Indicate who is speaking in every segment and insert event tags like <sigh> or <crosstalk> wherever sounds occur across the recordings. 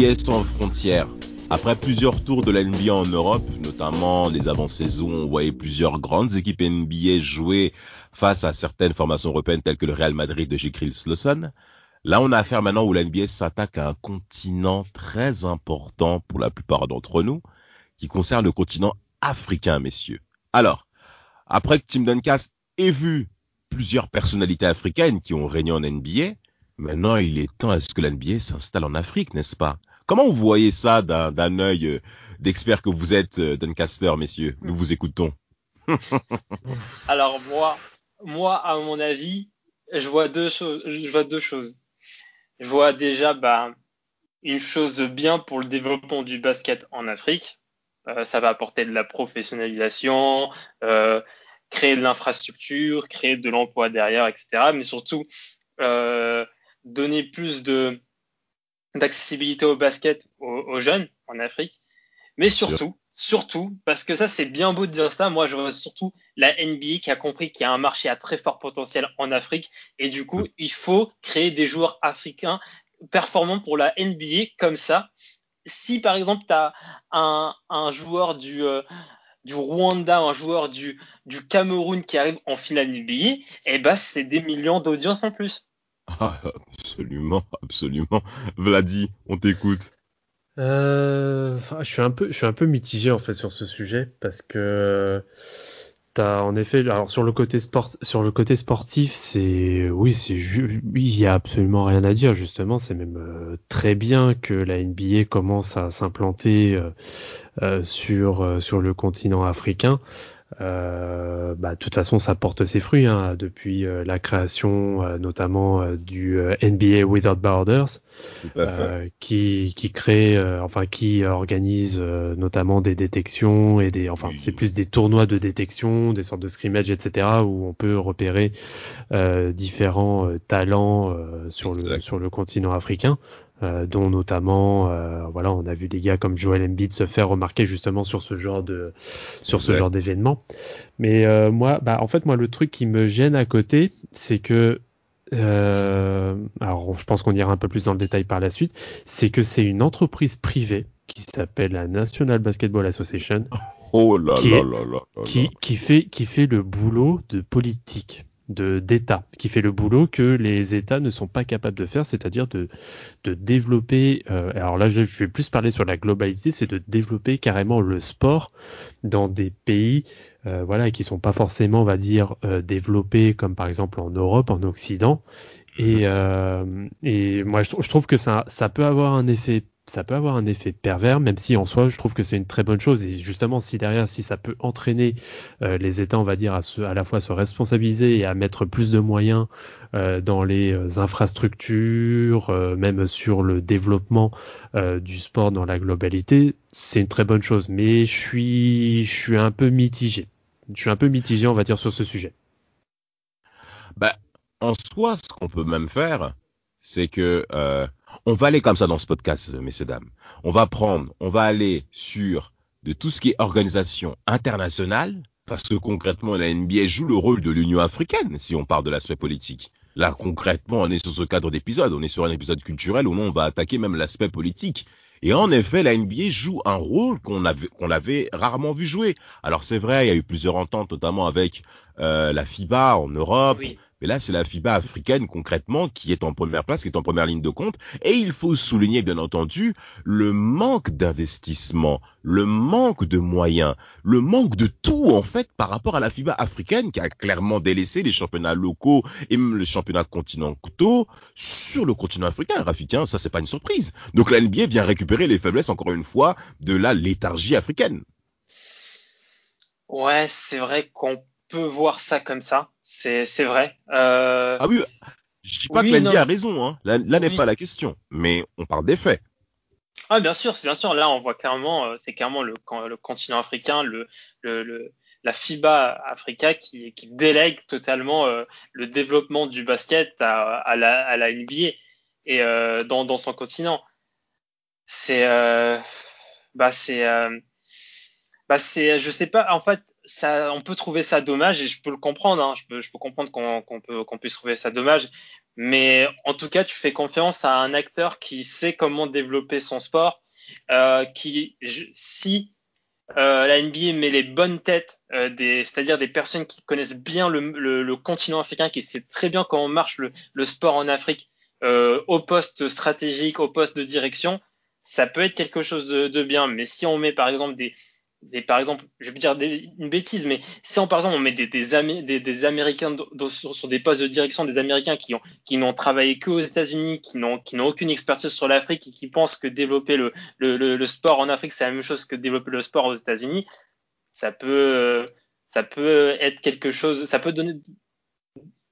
Speaker 1: NBA sans frontières. Après plusieurs tours de la NBA en Europe, notamment les avant-saisons, on voyait plusieurs grandes équipes NBA jouer face à certaines formations européennes telles que le Real Madrid de J. Lawson. Là, on a affaire maintenant où la NBA s'attaque à un continent très important pour la plupart d'entre nous, qui concerne le continent africain, messieurs. Alors, après que Tim Duncan ait vu plusieurs personnalités africaines qui ont régné en NBA, maintenant il est temps à ce que la NBA s'installe en Afrique, n'est-ce pas? Comment vous voyez ça d'un œil euh, d'expert que vous êtes, euh, Doncaster, messieurs? Nous vous écoutons. <laughs>
Speaker 2: Alors moi, moi, à mon avis, je vois deux choses. Je vois deux choses. Je vois déjà bah, une chose bien pour le développement du basket en Afrique. Euh, ça va apporter de la professionnalisation, créer de l'infrastructure, créer de l'emploi derrière, etc. Mais surtout donner plus de d'accessibilité au basket aux, jeunes en Afrique, mais surtout, surtout, parce que ça c'est bien beau de dire ça, moi je vois surtout la NBA qui a compris qu'il y a un marché à très fort potentiel en Afrique, et du coup il faut créer des joueurs africains performants pour la NBA comme ça. Si par exemple tu as un, un, joueur du, euh, du Rwanda, un joueur du, du Cameroun qui arrive en finale NBA, eh ben c'est des millions d'audience en plus.
Speaker 1: Ah, <laughs> absolument, absolument. Vladi, on t'écoute.
Speaker 3: Euh, je suis un peu, je suis un peu mitigé en fait sur ce sujet parce que t'as en effet, alors sur le côté sportif, c'est oui, c'est il y a absolument rien à dire justement. C'est même euh, très bien que la NBA commence à s'implanter euh, sur le continent africain. Euh, bah, de toute façon, ça porte ses fruits hein, depuis euh, la création euh, notamment euh, du NBA Without Borders, qui, qui crée, enfin qui organise notamment des détections et des, enfin c'est plus des tournois de détection, des sortes de scrimmage, etc. où on peut repérer différents talents sur le sur le continent africain. Euh, dont notamment, euh, voilà, on a vu des gars comme Joel Embiid se faire remarquer justement sur ce genre de, sur ce genre d'événement. Mais euh, moi, bah, en fait, moi, le truc qui me gêne à côté, c'est que, alors, je pense qu'on ira un peu plus dans le détail par la suite, c'est que c'est une entreprise privée qui s'appelle la National Basketball Association.
Speaker 1: Oh là là là là,
Speaker 3: qui, qui fait qui fait le boulot de politique d'État qui fait le boulot que les États ne sont pas capables de faire, c'est-à-dire de, de développer. Euh, alors là, je, vais plus parler sur la globalité, c'est de développer carrément le sport dans des pays, euh, voilà, qui sont pas forcément, on va dire, euh, développés comme par exemple en Europe, en Occident. Et, euh, et moi, je, je, trouve que ça, ça peut avoir un effet ça peut avoir un effet pervers, même si en soi, je trouve que c'est une très bonne chose. Et justement, si derrière, si ça peut entraîner euh, les États, on va dire, à, se, à la fois se responsabiliser et à mettre plus de moyens euh, dans les euh, infrastructures, même sur le développement du sport dans la globalité, c'est une très bonne chose. Mais je suis, je suis un peu mitigé. Je suis un peu mitigé, on va dire, sur ce sujet.
Speaker 1: Bah, en soi, ce qu'on peut même faire, c'est que on va aller comme ça dans ce podcast, messieurs, dames. On va prendre, on va aller sur de tout ce qui est organisation internationale, parce que concrètement, la NBA joue le rôle de l'Union africaine, si on parle de l'aspect politique. Là, concrètement, on est sur ce cadre d'épisode, on est sur un épisode culturel où on va attaquer même l'aspect politique. Et en effet, la NBA joue un rôle qu'on avait, qu'on avait rarement vu jouer. Alors c'est vrai, il y a eu plusieurs ententes, notamment avec euh, la FIBA en Europe, mais là, c'est la FIBA africaine concrètement qui est en première place, qui est en première ligne de compte. Et il faut souligner, bien entendu, le manque d'investissement, le manque de moyens, le manque de tout, en fait, par rapport à la FIBA africaine qui a clairement délaissé les championnats locaux et même les championnats continentaux sur le continent africain. Rafik, ça, c'est pas une surprise. Donc la NBA vient récupérer les faiblesses, encore une fois, de la léthargie africaine.
Speaker 2: Ouais, c'est vrai qu'on peut voir ça comme ça, c'est vrai. Euh...
Speaker 1: Ah oui, je dis pas que l'NBA a raison, hein. là, n'est pas la question, mais on parle des faits.
Speaker 2: Ah bien sûr, c'est bien sûr. Là, on voit clairement, euh, c'est clairement le, le, continent africain, le, le, la FIBA Africa qui, qui délègue totalement euh, le développement du basket à, à, la, à la NBA et euh, dans, dans son continent. C'est, euh, bah c'est, bah c'est, je sais pas. En fait, ça, on peut trouver ça dommage et je peux le comprendre. Hein, je peux, je peux comprendre qu'on peut, qu'on puisse trouver ça dommage. Mais en tout cas, tu fais confiance à un acteur qui sait comment développer son sport, euh, qui, si euh, la NBA met les bonnes têtes, euh, c'est-à-dire des personnes qui connaissent bien le, le, le, continent africain, qui sait très bien comment marche le, le sport en Afrique, euh, au poste stratégique, au poste de direction, ça peut être quelque chose de, de bien. Mais si on met par exemple des, des, par exemple, je vais dire une bêtise, mais si on, par exemple, on met des, Américains sur, des postes de direction, des Américains qui ont qui n'ont travaillé que aux États-Unis, qui n'ont n'ont aucune expertise sur l'Afrique et qui pensent que développer le, sport en Afrique c'est la même chose que développer le sport aux États-Unis, ça peut être quelque chose, ça peut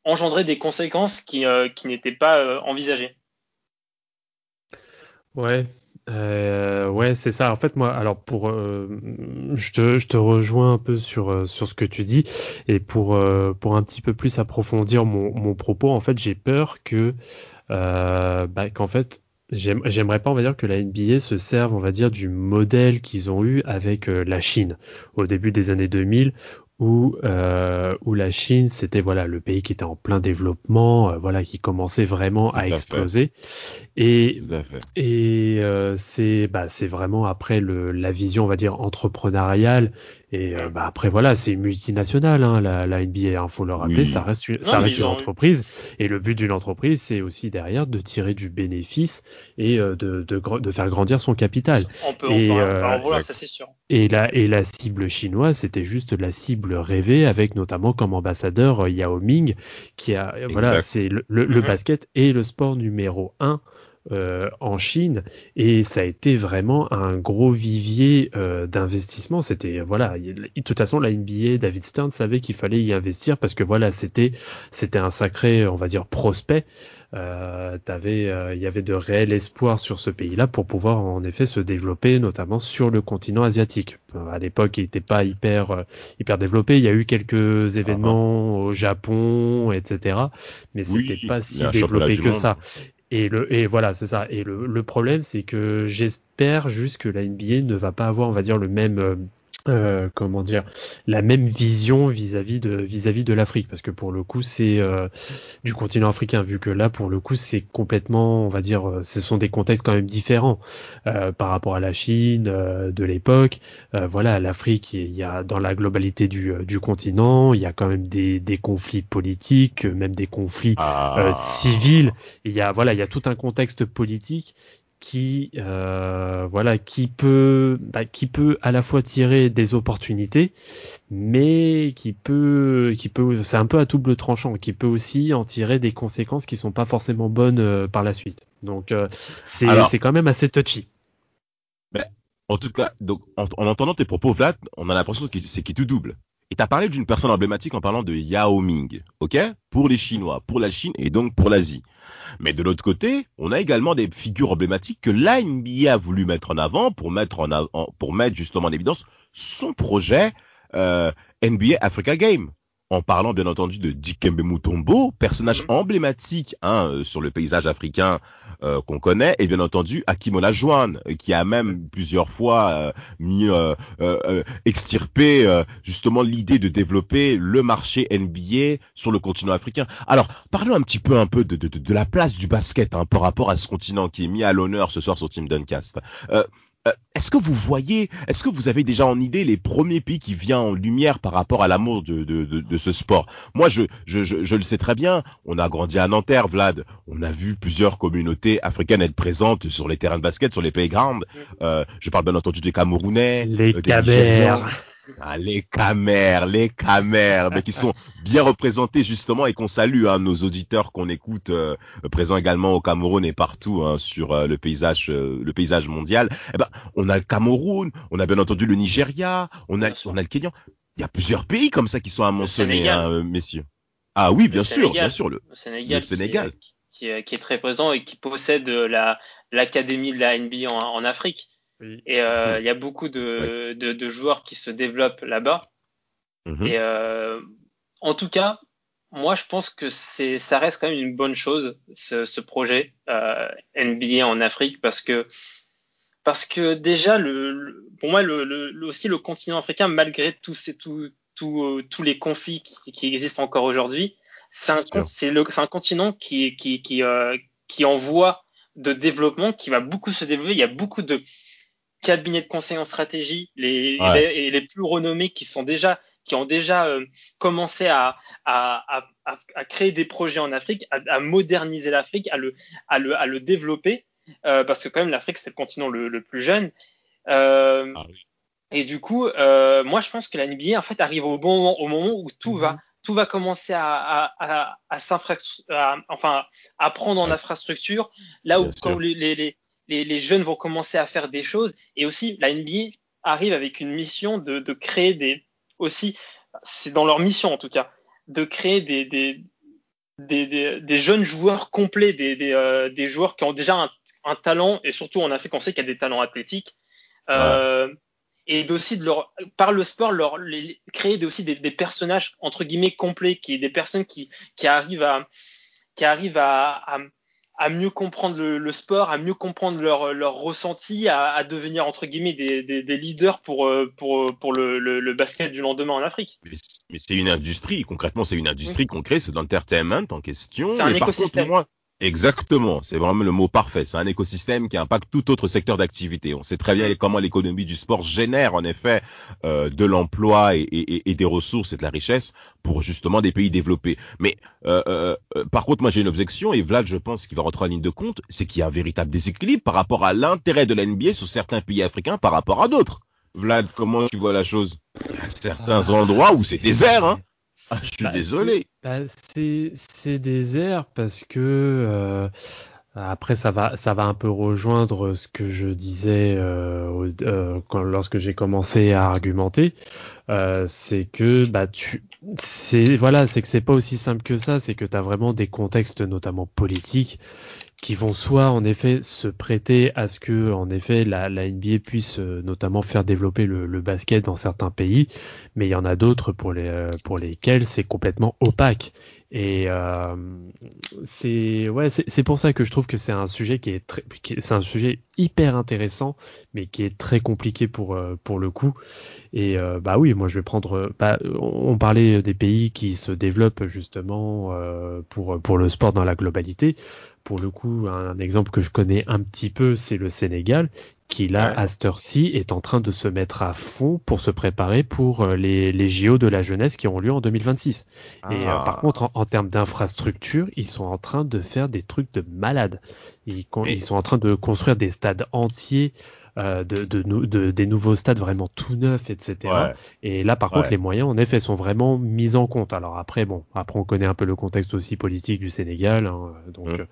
Speaker 2: engendrer des conséquences qui euh, n'étaient pas euh, envisagées.
Speaker 3: Ouais, euh, ouais, c'est ça. En fait, moi, alors pour, euh, je, te, je te rejoins un peu sur euh, sur ce que tu dis et pour euh, pour un petit peu plus approfondir mon, mon propos, en fait, j'ai peur que bah, qu'en fait J'aimerais pas, on va dire, que la NBA se serve, on va dire, du modèle qu'ils ont eu avec la Chine au début des années 2000, où euh, où la Chine c'était voilà le pays qui était en plein développement euh, voilà qui commençait vraiment à, exploser. Et et euh, c'est bah c'est vraiment après le la vision on va dire entrepreneuriale et euh, bah après voilà, c'est une multinationale, hein, la, la NBA, il hein, faut le rappeler, ça reste, une, ça reste une entreprise. Et le but d'une entreprise, c'est aussi derrière de tirer du bénéfice et euh, de, de, de, faire grandir son capital.
Speaker 2: On peut et, en euh, voilà, ça c'est sûr.
Speaker 3: Et la, et la cible chinoise, c'était juste la cible rêvée, avec notamment comme ambassadeur Yao Ming, qui a voilà, c'est le, le, le, mhm. basket et le sport numéro un euh, en Chine et ça a été vraiment un gros vivier euh, d'investissement. C'était voilà, de toute façon la NBA, David Stern savait qu'il fallait y investir parce que voilà, c'était c'était un sacré, on va dire prospect. Euh, t'avais, il y avait de réels espoirs sur ce pays-là pour pouvoir en effet se développer, notamment sur le continent asiatique. à l'époque, il n'était pas hyper hyper développé. Il y a eu quelques événements ah, ah. au Japon, etc. Mais c'était pas si développé que ça. Et, le, et voilà, c'est ça. Et le, le problème, c'est que j'espère juste que la NBA ne va pas avoir, on va dire, le même euh, euh, comment dire la même vision vis-à-vis de vis-à-vis de l'Afrique. Parce que pour le coup c'est euh, du continent africain vu que là pour le coup c'est complètement on va dire euh, ce sont des contextes quand même différents par rapport à la Chine de l'époque. Voilà l'Afrique il y a dans la globalité du, du continent il y a quand même des, des conflits politiques même des conflits ah. civils. Il y a voilà il y a tout un contexte politique qui euh, voilà qui peut bah, qui peut à la fois tirer des opportunités mais qui peut qui peut c'est un peu à double tranchant qui peut aussi en tirer des conséquences qui sont pas forcément bonnes euh, par la suite. Donc euh, c'est c'est quand même assez touchy.
Speaker 1: Ben, en tout cas donc en, entendant tes propos Vlad on a l'impression que c'est qui tout double. Et tu as parlé d'une personne emblématique en parlant de Yao Ming, ok? Pour les Chinois, pour la Chine et donc pour l'Asie. Mais de l'autre côté, on a également des figures emblématiques que l'NBA a voulu mettre en avant pour mettre en avant, pour mettre justement en évidence son projet euh, NBA Africa Game en parlant bien entendu de Dikembe Mutombo, personnage mm-hmm. emblématique hein, euh, sur le paysage africain euh, qu'on connaît, et bien entendu Akimola Joan, euh, qui a même plusieurs fois mis extirpé justement l'idée de développer le marché NBA sur le continent africain. Alors parlons un petit peu un peu de, de, de la place du basket hein, par rapport à ce continent qui est mis à l'honneur ce soir sur Team Duncast. Euh, est-ce que vous voyez, est-ce que vous avez déjà en idée les premiers pays qui viennent en lumière par rapport à l'amour de, de, de, ce sport? Moi, je, je, je, le sais très bien. On a grandi à Nanterre, Vlad. On a vu plusieurs communautés africaines être présentes sur les terrains de basket, sur les playgrounds. Euh, je parle bien entendu des Camerounais,
Speaker 3: les
Speaker 1: euh,
Speaker 3: ah,
Speaker 1: les camères, les camères, mais qui sont bien représentés justement et qu'on salue hein, nos auditeurs qu'on écoute euh, présents également au Cameroun et partout hein, sur euh, le paysage euh, le paysage mondial. Eh ben, on a le Cameroun, on a bien entendu le Nigeria, on a on a le Kenya. Il y a plusieurs pays comme ça qui sont à mentionner, hein, messieurs. Ah oui, bien sûr, bien sûr.
Speaker 2: Le, Sénégal. Qui, est très présent et qui possède la l'académie de la NBA en, Afrique. Et euh, il y a beaucoup de, de, joueurs qui se développent là-bas. Mhm. Et euh, en tout cas, moi, je pense que c'est, ça reste quand même une bonne chose, ce, ce projet euh, NBA en Afrique, parce que parce que déjà, le, pour moi, le, le, aussi le continent africain, malgré tous ces, tout, tout, tous les conflits qui, qui existent encore aujourd'hui, c'est un, c'est, le, c'est un continent qui, qui, qui, euh, qui envoie de développement, qui va beaucoup se développer. Il y a beaucoup de cabinets de conseil en stratégie, les, les, les plus renommés qui sont déjà qui ont déjà euh, commencé à, à, à, à, créer des projets en Afrique, à, moderniser l'Afrique, à le, à, le, à le développer, euh, parce que quand même l'Afrique c'est le continent le, le plus jeune. Euh, ah et du coup, moi je pense que la NBA en fait arrive au bon moment, au moment où tout va mhm. tout va commencer à, à, à, enfin, à prendre en infrastructure, là où les, les, les, jeunes vont commencer à faire des choses. Et aussi, la NBA arrive avec une mission de, de créer des, aussi, c'est dans leur mission en tout cas, de créer des, des, des, des, jeunes joueurs complets, des, euh, des, joueurs qui ont déjà un, un, talent, et surtout en Afrique, on sait qu'il y a des talents athlétiques. Euh, et d'aussi de leur, par le sport, leur, les, créer aussi des, des, personnages entre guillemets complets, qui des personnes qui, qui arrivent à, qui arrivent à, à, à mieux comprendre le, le, sport, à mieux comprendre leur, leur ressenti, à, à devenir entre guillemets des, des, des, leaders pour, euh, pour, pour le, le, le, basket du lendemain en Afrique.
Speaker 1: Mais c'est une industrie, concrètement c'est une industrie oui. qu'on crée, c'est l'entertainment en question.
Speaker 2: C'est un écosystème. Contre, moi,
Speaker 1: Exactement, c'est vraiment le mot parfait. C'est un écosystème qui impacte tout autre secteur d'activité. On sait très bien comment l'économie du sport génère en effet euh, de l'emploi et, et, et, des ressources et de la richesse pour justement des pays développés. Mais euh, euh, euh par contre, moi j'ai une objection et Vlad, je pense qu'il va rentrer en ligne de compte, c'est qu'il y a un véritable déséquilibre par rapport à l'intérêt de la NBA sur certains pays africains par rapport à d'autres. Vlad, comment tu vois la chose? Il y a certains endroits où c'est désert, hein ah, je suis bah, désolé.
Speaker 3: Bah, c'est désert parce que euh, après ça va ça va un peu rejoindre ce que je disais euh, euh, quand, lorsque j'ai commencé à argumenter. C'est que bah tu c'est voilà c'est que c'est pas aussi simple que ça. C'est que tu as vraiment des contextes notamment politiques qui vont soit en effet se prêter à ce que en effet la, la NBA puisse euh, notamment faire développer le, le, basket dans certains pays, mais il y en a d'autres pour les euh, pour lesquels c'est complètement opaque. Et euh, c'est ouais c'est pour ça que je trouve que c'est un sujet qui est très c'est un sujet hyper intéressant, mais qui est très compliqué pour euh, pour le coup. Et bah oui, moi je vais prendre. Bah, on parlait des pays qui se développent justement pour pour le sport dans la globalité pour le coup, un exemple que je connais un petit peu, c'est le Sénégal, qui là, ouais. à cette heure-ci, est en train de se mettre à fond pour se préparer pour euh, les, les JO de la jeunesse qui auront lieu en 2026. Ah. Et euh, par contre, en, en termes d'infrastructure, ils sont en train de faire des trucs de malades. Ils, ils sont en train de construire des stades entiers de, de, de, des nouveaux stades vraiment tout neufs, etc. Ouais. Et là, par ouais. contre, les moyens, en effet, sont vraiment mis en compte. Alors après, bon, après, on connaît un peu le contexte aussi politique du Sénégal. Hein, donc, mmh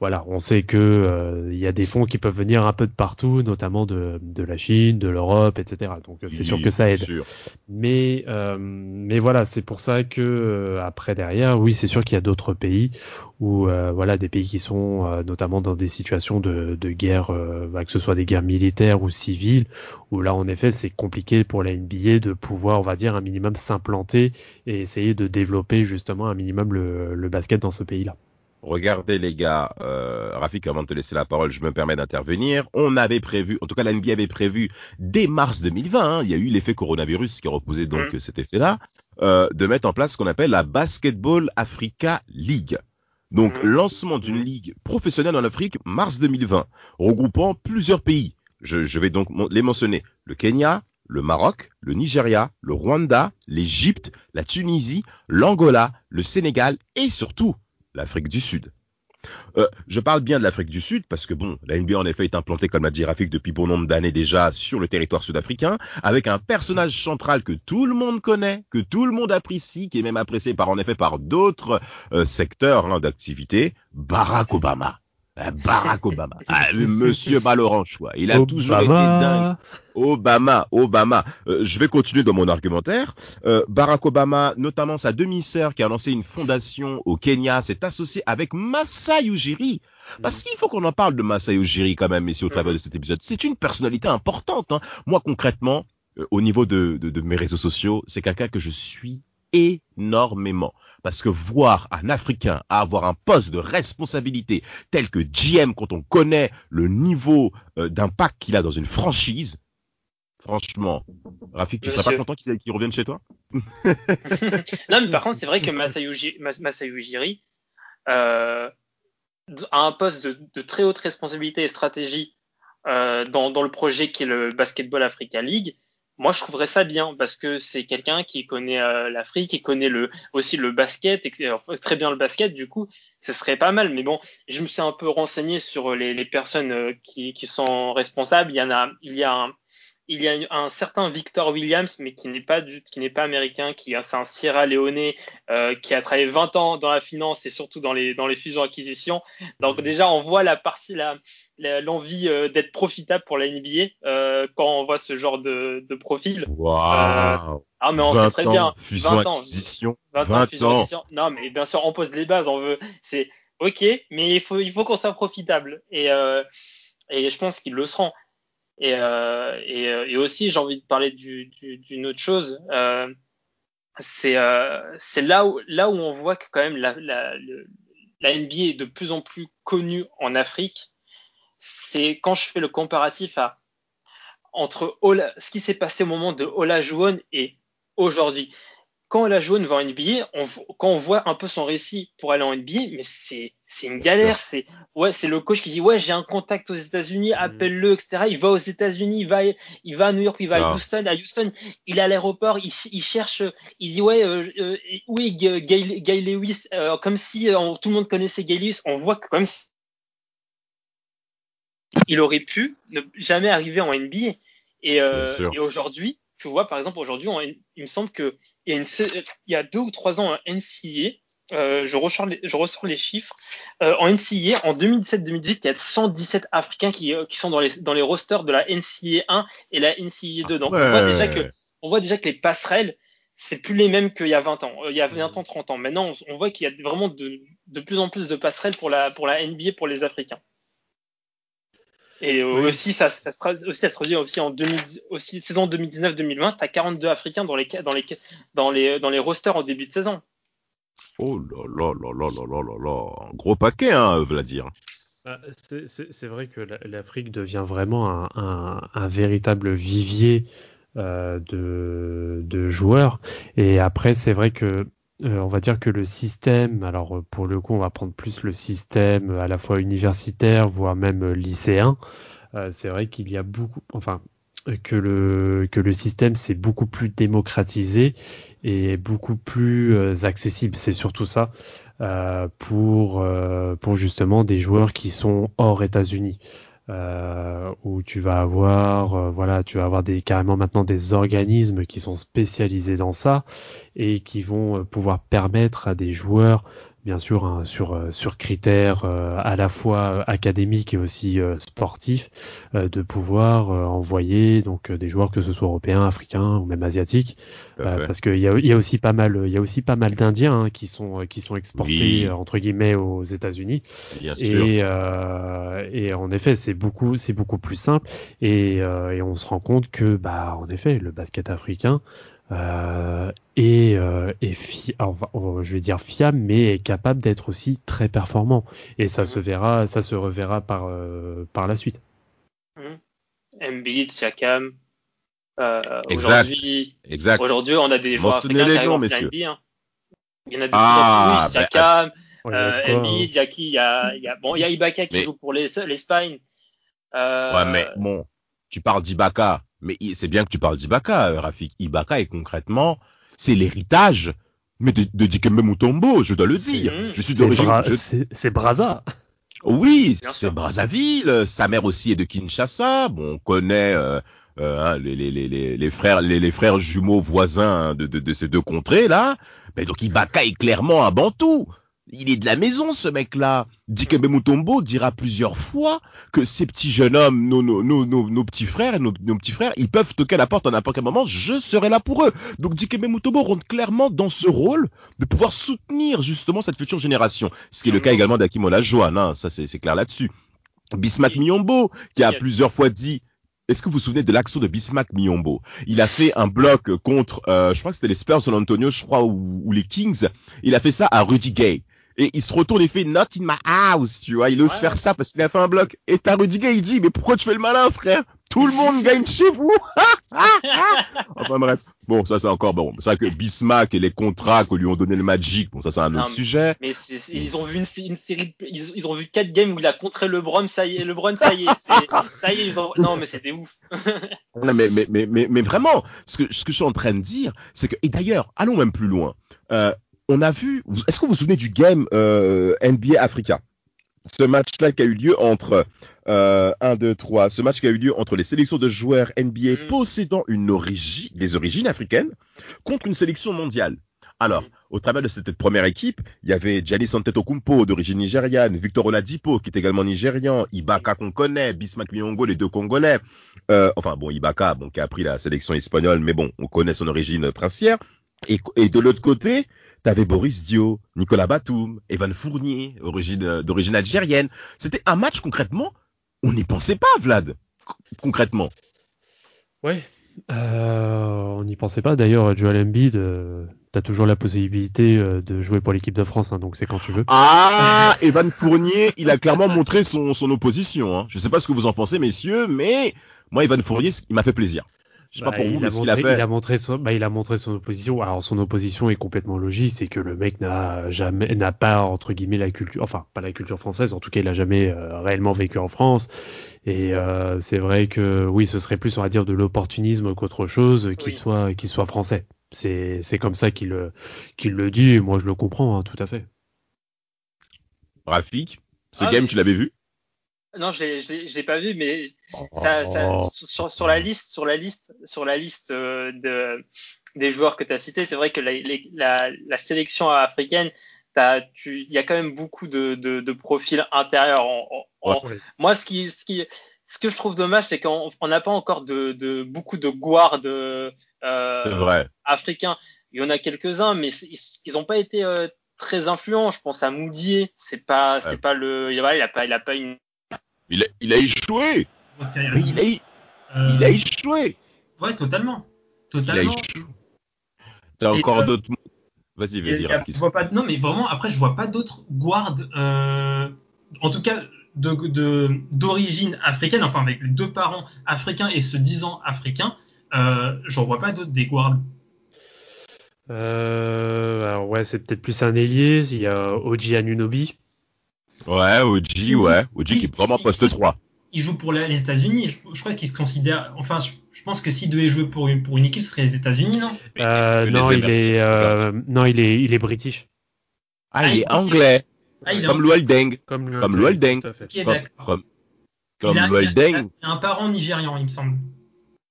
Speaker 3: voilà, on sait que euh, il y a des fonds qui peuvent venir un peu de partout, notamment de, de la Chine, de l'Europe, etc. Donc c'est sûr que ça aide. Sûr. Mais euh, mais voilà, c'est pour ça que euh, après derrière, oui, c'est sûr qu'il y a d'autres pays où euh, voilà des pays qui sont euh, notamment dans des situations de, de guerre, bah, que ce soit des guerres militaires ou civiles, où là en effet c'est compliqué pour la NBA de pouvoir, on va dire, un minimum s'implanter et essayer de développer justement un minimum le, le basket dans ce pays-là.
Speaker 1: Regardez les gars, euh, Rafik, avant de te laisser la parole, je me permets d'intervenir. On avait prévu, en tout cas la NBA avait prévu dès mars 2020, hein, il y a eu l'effet coronavirus qui a reposé donc mmh. cet effet-là, euh, de mettre en place ce qu'on appelle la Basketball Africa League. Donc mmh. lancement d'une ligue professionnelle en Afrique, mars 2020, regroupant plusieurs pays. Je, je vais donc les mentionner. Le Kenya, le Maroc, le Nigeria, le Rwanda, l'Égypte, la Tunisie, l'Angola, le Sénégal et surtout l'Afrique du Sud. Euh, je parle bien de l'Afrique du Sud parce que bon, la NBA en effet est implantée comme l'a dit depuis bon nombre d'années déjà sur le territoire sud-africain, avec un personnage central que tout le monde connaît, que tout le monde apprécie, qui est même apprécié par en effet par d'autres euh, secteurs hein, d'activité, Barack Obama. Ben, Barack Obama. Ah, monsieur Baloran choix. Il a toujours été dingue. Obama, Obama. Euh, je vais continuer dans mon argumentaire. Euh, Barack Obama, notamment sa demi-sœur qui a lancé une fondation au Kenya, s'est associée avec Masai Ujiri. Parce qu'il faut qu'on en parle de Masai Ujiri quand même, ici au travers de cet épisode. C'est une personnalité importante. Hein. Moi, concrètement, euh, au niveau de, de mes réseaux sociaux, c'est quelqu'un que je suis énormément. Parce que voir un Africain avoir un poste de responsabilité tel que GM, quand on connaît le niveau euh, d'impact qu'il a dans une franchise, franchement, Rafik, tu serais pas content qu'il revienne chez toi? <laughs>
Speaker 2: Non, mais par contre, c'est vrai que Masayu Ujiri euh, a un poste de, très haute responsabilité et stratégie euh, dans, dans, le projet qui est le Basketball Africa League moi je trouverais ça bien parce que c'est quelqu'un qui connaît euh, l'Afrique, qui connaît le aussi le basket, et, très bien le basket du coup, ce serait pas mal. Mais bon, je me suis un peu renseigné sur les, les personnes euh, qui, qui, sont responsables. Il y en a, il y a un, il y a un certain Victor Williams, mais qui n'est pas du, qui n'est pas américain, qui c'est un Sierra Leone euh, qui a travaillé 20 ans dans la finance et surtout dans les dans les fusions acquisitions. Donc déjà on voit la partie la l'envie euh, d'être profitable pour la NBA euh, quand on voit ce genre de, de profil.
Speaker 1: Waouh euh,
Speaker 2: Ah mais on sait très bien.
Speaker 1: 20 ans. Acquisition,
Speaker 2: 20, 20 ans, fusion acquisition. Non mais bien sûr on pose les bases, on veut. C'est ok, mais il faut il faut qu'on soit profitable et euh, et je pense qu'ils le seront. Et, euh, euh, et, aussi, j'ai envie de parler d'une du, autre chose. Euh, c'est là où on voit que quand même la, NBA est de plus en plus connue en Afrique. C'est quand je fais le comparatif entre ce qui s'est passé au moment de Ola Juwon et aujourd'hui quand la jaune va en NBA, on, quand on voit un peu son récit pour aller en NBA, mais c'est c'est une galère. C'est ouais, c'est le coach qui dit ouais, j'ai un contact aux États-Unis, mhm. appelle-le, etc. Il va aux États-Unis, il va il va à New York, il va à Houston. À Houston, il est à l'aéroport, il, il, cherche, il dit ouais, euh, euh oui, Gay, Gay Lewis, euh, comme si euh, tout le monde connaissait Gay Lewis. On voit que comme si il aurait pu ne jamais arriver en NBA. Et, et aujourd'hui, tu vois, par exemple, aujourd'hui, il me semble que il y, a une, il y a deux ou trois ans, un NCA, euh, je, ressors les, je ressors les chiffres. Euh, en NCA, en 2017-2018, il y a 117 Africains qui, euh, qui sont dans les, dans les rosters de la NCA 1 et la NCA 2. Donc, on, voit déjà que, on voit déjà que les passerelles, c'est plus les mêmes qu'il y a 20 ans, euh, il y a 20 ans, 30 ans. Maintenant, on, on voit qu'il y a vraiment de, de plus en plus de passerelles pour la, pour la NBA pour les Africains. Et aussi, ça, ça, se, aussi, ça se traduit aussi en 2000, aussi, saison 2019-2020, tu as 42 Africains dans les, dans, les, dans, les, dans les rosters en début de saison.
Speaker 1: Oh là là là là là là là là, gros paquet, hein, Vladir.
Speaker 3: Bah, c'est vrai que l'Afrique devient vraiment un, un, un véritable vivier euh, de, de, joueurs. Et après, c'est vrai que euh, on va dire que le système, alors pour le coup, on va prendre plus le système à la fois universitaire, voire même lycéen. Euh, c'est vrai qu'il y a beaucoup, enfin, que le système c'est beaucoup plus démocratisé et beaucoup plus euh, accessible. C'est surtout ça pour justement des joueurs qui sont hors États-Unis euh, où tu vas avoir euh, voilà tu vas avoir des carrément maintenant des organismes qui sont spécialisés dans ça et qui vont euh, pouvoir permettre à des joueurs bien sûr hein, sur euh, sur critères euh, à la fois académiques et aussi euh, sportifs de pouvoir envoyer donc des joueurs que ce soit européens, africains ou même asiatiques. Parce qu'il y a, y a aussi pas mal il y a aussi pas mal d'Indiens hein, qui sont qui sont exportés entre guillemets aux États-Unis. Et et en effet c'est beaucoup c'est beaucoup plus simple. Et, et on se rend compte que bah en effet le basket africain euh, et, euh, et je vais dire fiable, mais est capable d'être aussi très performant. Et ça se verra, ça se reverra par, euh, par la suite.
Speaker 2: Embiid, Siakam. Euh, aujourd'hui, aujourd'hui, on a des joueurs africains qui arrivent en hein. Il y en a de ah, plus Siakam, Embiid, il y a qui il y a, il y a, bon, il y a Ibaka qui joue pour l'Espagne.
Speaker 1: Euh, ouais, mais bon, tu parles d'Ibaka mais c'est bien que tu parles d'Ibaka, euh, Rafik. Ibaka est concrètement, c'est l'héritage, mais de, de Dikembe Mutombo, je dois le dire. Je suis
Speaker 3: d'origine. C'est Braza.
Speaker 1: Oui, c'est Brazzaville. Sa mère aussi est de Kinshasa. Bon, on connaît euh, euh, hein, les, les, les, les, frères, les, frères jumeaux voisins de, de, de ces deux contrées là. Mais donc Ibaka est clairement un Bantou. Il est de la maison, ce mec-là. Dikembe Mutombo dira plusieurs fois que ces petits jeunes hommes, nos, nos, nos, nos, petits frères, nos, nos, petits frères, ils peuvent toquer à la porte à n'importe quel moment, je serai là pour eux. Donc Dikembe Mutombo rentre clairement dans ce rôle de pouvoir soutenir justement cette future génération. Ce qui est le cas également d'Akim Olajuwon, hein, ça c'est clair là-dessus. Bismack Miyombo, qui a plusieurs fois dit est-ce que vous vous souvenez de l'action de Bismack Miyombo Il a fait un bloc contre, euh, je crois que c'était les Spurs San Antonio, je crois, ou, les Kings. Il a fait ça à Rudy Gay. Et il se retourne et fait Not in my house, tu vois. Il ose faire ça parce qu'il a fait un bloc. Et t'as Rudy Gay, il dit Mais pourquoi tu fais le malin, frère? Tout le monde gagne chez vous <laughs> Enfin bref. Bon, ça c'est encore bon. C'est vrai que Bismack et les contrats que lui ont donné le Magic, bon ça c'est un autre sujet.
Speaker 2: Mais ils ont vu une, série, de, ils, ont vu quatre games où il a contré LeBron, ça y est, LeBron, ça y est, <laughs> ça y est, ils ont, non mais c'était ouf. <laughs>
Speaker 1: non mais, mais mais mais mais vraiment, ce que ce que je suis en train de dire, c'est que et d'ailleurs, allons même plus loin. Euh, on a vu, est-ce que vous vous souvenez du game euh, NBA Africa? Ce match-là qui a eu lieu entre euh, 1, 2, 3. Ce match qui a eu lieu entre les sélections de joueurs NBA mm. possédant une des origines africaines contre une sélection mondiale. Alors, mm. au travers de cette première équipe, il y avait Giannis Antetokounmpo d'origine nigériane, Victor Oladipo qui est également nigérian, Ibaka qu'on connaît, Bismack Miongo, les deux Congolais. Euh, enfin bon, Ibaka, bon, qui a pris la sélection espagnole, mais bon, on connaît son origine princière. Et, et de l'autre côté, T'avais Boris Dio, Nicolas Batum, Evan Fournier, origine, d'origine algérienne. C'était un match concrètement, on n'y pensait pas, Vlad, concrètement.
Speaker 3: Ouais, euh, on n'y pensait pas. D'ailleurs, Joel Embiid, euh, t'as toujours la possibilité euh, de jouer pour l'équipe de France, hein, donc c'est quand tu veux.
Speaker 1: Ah, Evan Fournier, il a clairement montré son, son opposition. Hein. Je sais pas ce que vous en pensez, messieurs, mais moi, Evan Fournier, il m'a fait plaisir.
Speaker 3: Je sais pas bah, pour vous, mais il a, fait... il a montré son, bah, il a montré son opposition. Alors son opposition est complètement logique, c'est que le mec n'a jamais, n'a pas entre guillemets la culture, enfin pas la culture française. En tout cas, il a jamais euh, réellement vécu en France. Et euh, c'est vrai que oui, ce serait plus, on va dire, de l'opportunisme qu'autre chose, qu'il soit, qu'il soit français. C'est, c'est comme ça qu'il, qu'il le dit. Et moi, je le comprends, hein, tout à fait.
Speaker 1: Rafik, ce ah game, tu l'avais vu?
Speaker 2: Non, je l'ai, l'ai pas vu, mais ça, ça, oh. sur, sur, la liste, sur la liste, sur la liste euh, de, des joueurs que tu as cités, c'est vrai que la, la, la sélection africaine, il y a quand même beaucoup de, de, de profils intérieurs. Moi, ce qui, ce qui, ce que je trouve dommage, c'est qu'on n'a pas encore de, de, beaucoup de guards euh, africains. Il y en a quelques-uns, mais ils n'ont pas été euh, très influents. Je pense à Moudier, c'est pas, c'est pas le, il a, pas, il a pas une
Speaker 1: il a, il a échoué. Il a, euh... il a échoué.
Speaker 4: Ouais, totalement. Totalement. Il a échoué.
Speaker 1: T'as encore d'autres Vas-y, vas-y.
Speaker 4: Je vois pas. Non, mais vraiment, après, je vois pas d'autres guards. Euh... En tout cas, de d'origine africaine, enfin avec les deux parents africains et se disant africains, euh, j'en vois pas d'autres des guards.
Speaker 3: Euh, alors ouais, c'est peut-être plus un ailier. Il y a Oji Anunobi.
Speaker 1: Ouais, OG, ouais. OG qui est vraiment poste 3.
Speaker 4: Il joue pour les États-Unis. Je, crois qu'il se considère. Enfin, je, pense que s'il devait jouer pour une, pour une équipe, ce serait les États-Unis, non?
Speaker 3: Euh, Non, il est, euh, non, il est, il est british.
Speaker 1: Ah, il est ah, anglais. Ah, il est comme Lualdeng.
Speaker 3: Comme
Speaker 1: Lualdeng.
Speaker 4: Qui est d'accord.
Speaker 1: Comme,
Speaker 4: il
Speaker 1: a,
Speaker 4: Il a un parent nigérian, il me semble.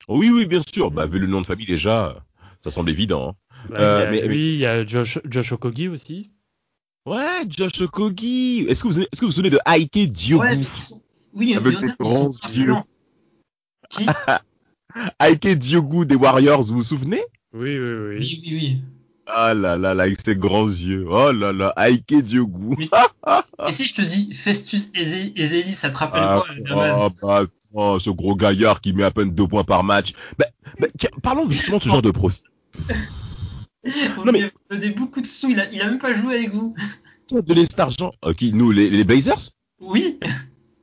Speaker 1: Oui, oui, bien sûr. Bah, vu le nom de famille déjà, ça semble évident.
Speaker 3: Hein. Bah, euh, mais, lui, il y a Josh, Josh Okogi aussi.
Speaker 1: Ouais, Josh Okogi. Est-ce que vous est-ce que vous vous souvenez de Aike Diogo ouais,
Speaker 4: Oui,
Speaker 1: avec des grands yeux. Qui? <laughs> Aike Diogo des Warriors, vous vous souvenez?
Speaker 3: Oui, oui,
Speaker 4: oui. Oui, oui, oui.
Speaker 1: Ah là là là, avec ses grands yeux. Oh là là, Aike Diogo. <laughs>
Speaker 4: Et si je te dis Festus Ezeli, ça te rappelle ah, quoi de base
Speaker 1: bah, oh, ce gros gaillard qui met à peine deux points par match. Bah, bah, parlons justement de ce genre de profil. <laughs>
Speaker 4: Vous <laughs> non, mais... donnez beaucoup de sous, il a, il a même pas joué avec vous.
Speaker 1: De cet argent. Ok, nous, les, les Blazers?
Speaker 4: Oui.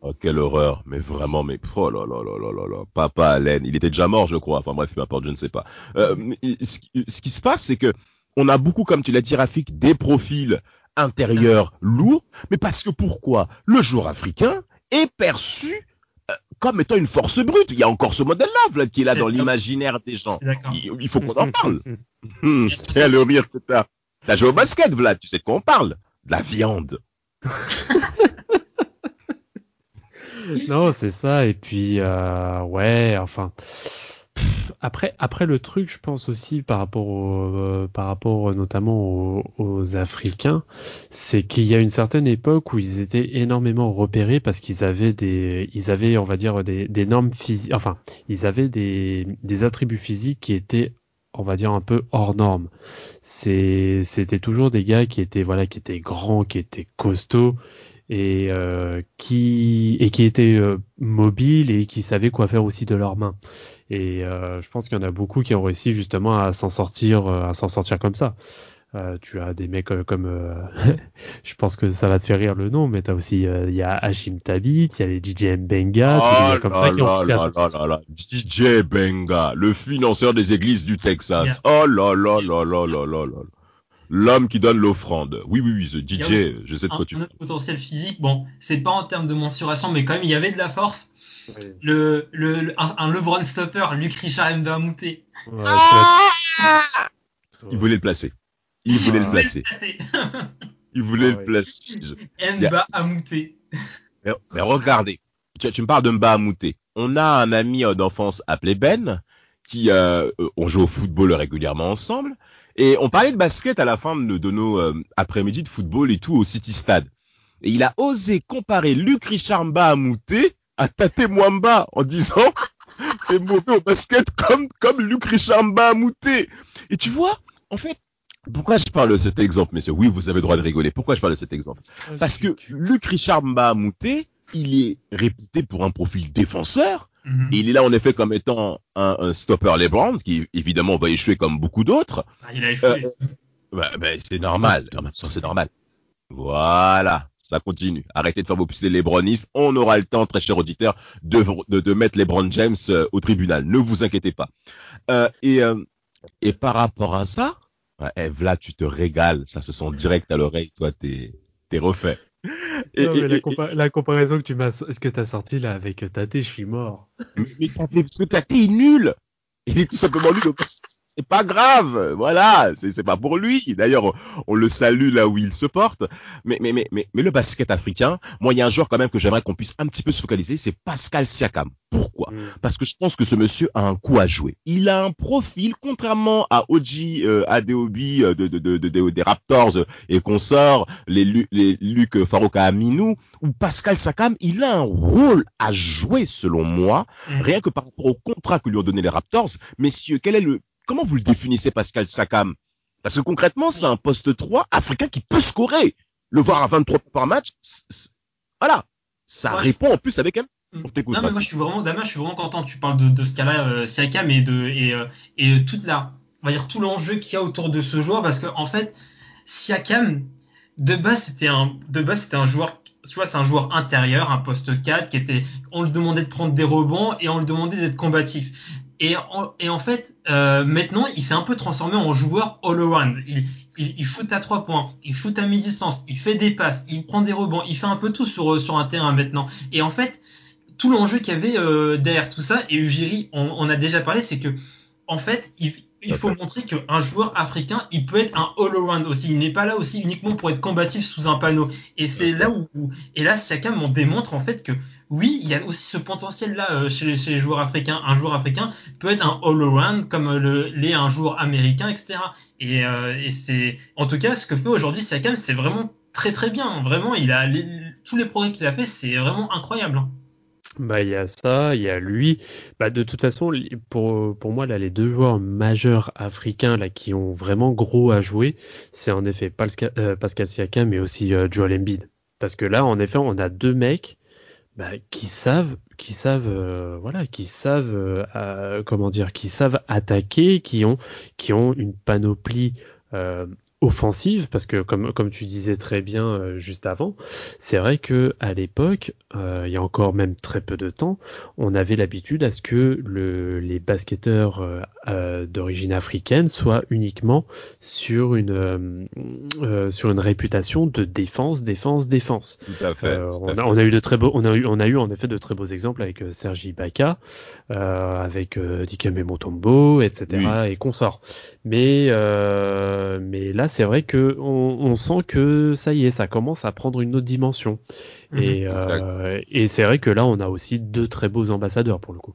Speaker 1: Oh, quelle horreur. Mais vraiment, mais oh là là là là là là. Papa Allen, il était déjà mort, je crois. Enfin bref, peu importe, je ne sais pas. Euh, ce, ce, qui se passe, c'est que on a beaucoup, comme tu l'as dit, Rafik, des profils intérieurs lourds. Mais parce que pourquoi? Le joueur africain est perçu euh, comme étant une force brute. Il y a encore ce modèle-là, qui est là dans l'imaginaire des gens. Il, faut qu'on en parle. <laughs> hum, le rire que t'as. T'as joué au basket, Vlad, tu sais de quoi on parle De la viande. <laughs>
Speaker 3: non, c'est ça. Et puis, euh, ouais, enfin. Après, après le truc, je pense aussi par rapport, au, par rapport notamment aux, Africains, c'est qu'il y a une certaine époque où ils étaient énormément repérés parce qu'ils avaient des, ils avaient, on va dire, des normes physiques, enfin, ils avaient des, des attributs physiques qui étaient on va dire un peu hors normes. c'était toujours des gars qui étaient voilà qui étaient grands, qui étaient costauds et euh, qui et qui étaient euh, mobiles et qui savaient quoi faire aussi de leurs mains. Et euh, je pense qu'il y en a beaucoup qui ont réussi justement à s'en sortir à s'en sortir comme ça. Euh, tu as des mecs euh, comme, euh, <laughs> je pense que ça va te faire rire le nom, mais tu as aussi, il y a Hashim Tabit, il y a les DJ Benga,
Speaker 1: oh comme ça qui ont là, là, là, DJ Benga, le financeur des églises du Texas. Oh là là là là là là là. L'homme qui donne l'offrande. Oui, oui, oui, ce DJ, je sais de quoi tu
Speaker 2: parles. potentiel physique, bon, c'est pas en termes de mensuration, mais quand même, il y avait de la force. Le, le, un, LeBron stopper, Luc Richard Mbamouté. Ouais,
Speaker 1: ah il voulait le placer. Il voulait le placer. Il voulait le placer.
Speaker 2: Mba Amouté.
Speaker 1: Mais, mais regardez, tu, tu, me parles de Mba Amouté. On a un ami d'enfance appelé Ben, qui euh, euh, on joue au football régulièrement ensemble, et on parlait de basket à la fin de, de nos euh, après-midi de football et tout au City Stade. Et il a osé comparer Luc Richard Mba Amouté à Tate Mwamba en disant <laughs> t'es mauvais au basket comme comme Luc Richard Mba Amouté. Et tu vois, en fait, pourquoi je parle de cet exemple, messieurs? Oui, vous avez le droit de rigoler. Pourquoi je parle de cet exemple? Parce que Luc Richard Mbahamouté, il est réputé pour un profil défenseur. Mhm. Et il est là en effet comme étant un, stopper LeBron, qui évidemment va échouer comme beaucoup d'autres.
Speaker 2: Ah, il a échoué. Euh,
Speaker 1: bah, bah, c'est normal. c'est normal. Voilà, ça continue. Arrêtez de faire vos les Lebronistes. On aura le temps, très cher auditeur, de, de, de mettre LeBron James euh, au tribunal. Ne vous inquiétez pas. Euh, et, euh, et par rapport à ça, Ouais, là, tu te régales, ça se sent direct à l'oreille, toi, t'es, t'es refait.
Speaker 3: Et, la, comparaison que tu m'as, ce que t'as sorti là avec Tate, je suis mort.
Speaker 1: Mais, mais parce que Tate est nul. Il est tout simplement nul c'est pas grave, voilà, c'est pas pour lui. D'ailleurs, on le salue là où il se porte. Mais mais mais mais, mais le basket africain, moi il y a un joueur quand même que j'aimerais qu'on puisse un petit peu se focaliser, c'est Pascal Siakam. Pourquoi? Mm. Parce que je pense que ce monsieur a un coup à jouer. Il a un profil contrairement à Oji euh, Adeobi euh, de, de, de, de, des Raptors et consorts, les les Luc Farouk Aminou ou Pascal Siakam, il a un rôle à jouer selon moi, mm. rien que par rapport au contrat que lui ont donné les Raptors. Messieurs, quel est le comment vous le définissez, Pascal Sakam? Parce que concrètement, c'est un poste 3 africain qui peut scorer. Le voir à 23 par match, voilà. Ça répond en plus avec elle.
Speaker 2: Mm. Non, mais moi, je suis vraiment, Dama, je suis vraiment content tu parles de, ce cas-là, euh, Siakam, et de, et, euh, et toute la, on va dire, tout l'enjeu qu'il y a autour de ce joueur, parce que, en fait, Siakam, de base, c'était un, de base, c'était un joueur, tu vois, c'est un joueur intérieur, un poste 4, qui était, on lui demandait de prendre des rebonds et on lui demandait d'être combatif. Et en, et en fait, euh, maintenant, il s'est un peu transformé en joueur all-around. Il, il, il, shoot à trois points, il shoot à mi-distance, il fait des passes, il prend des rebonds, il fait un peu tout sur, sur un terrain maintenant. Et en fait, tout l'enjeu qu'il y avait euh, derrière tout ça, et Ujiri, on, on a déjà parlé, c'est que en fait, il, il faut montrer qu'un joueur africain, il peut être un all-around aussi. Il n'est pas là aussi uniquement pour être combatif sous un panneau. Et c'est là où, et là, Siakam m'en démontre en fait que oui, il y a aussi ce potentiel-là euh, chez, les joueurs africains. Un joueur africain peut être un all-around comme l'est un joueur américain, etc. Et, euh, et c'est, en tout cas, ce que fait aujourd'hui Siakam, c'est vraiment très très bien. Vraiment, il a tous les progrès qu'il a fait, c'est vraiment incroyable.
Speaker 3: Bah, il y a ça, il y a lui. Bah, de toute façon, pour, pour moi, là, les deux joueurs majeurs africains là, qui ont vraiment gros à jouer, c'est en effet Pascal, euh, Pascal Siakam, mais aussi euh, Joel Embiid. Parce que là, en effet, on a deux mecs bah, qui savent, qui savent, euh, voilà, qui savent, comment dire, qui savent attaquer, qui ont, qui ont une panoplie offensive parce que comme comme tu disais très bien euh, juste avant, c'est vrai que à l'époque, euh, il y a encore même très peu de temps, on avait l'habitude à ce que le, les basketteurs euh, d'origine africaine soient uniquement sur une sur une réputation de défense, défense, défense.
Speaker 1: Tout à fait,
Speaker 3: on, a, on, a, eu de très beaux, on a eu on a eu en effet de très beaux exemples avec Sergi Baca, avec Dikembe Mutombo, etc. et consorts. Mais mais là c'est vrai que on, sent que ça y est, ça commence à prendre une autre dimension. Mhm. et, euh, et c'est vrai que là, on a aussi deux très beaux ambassadeurs pour le coup.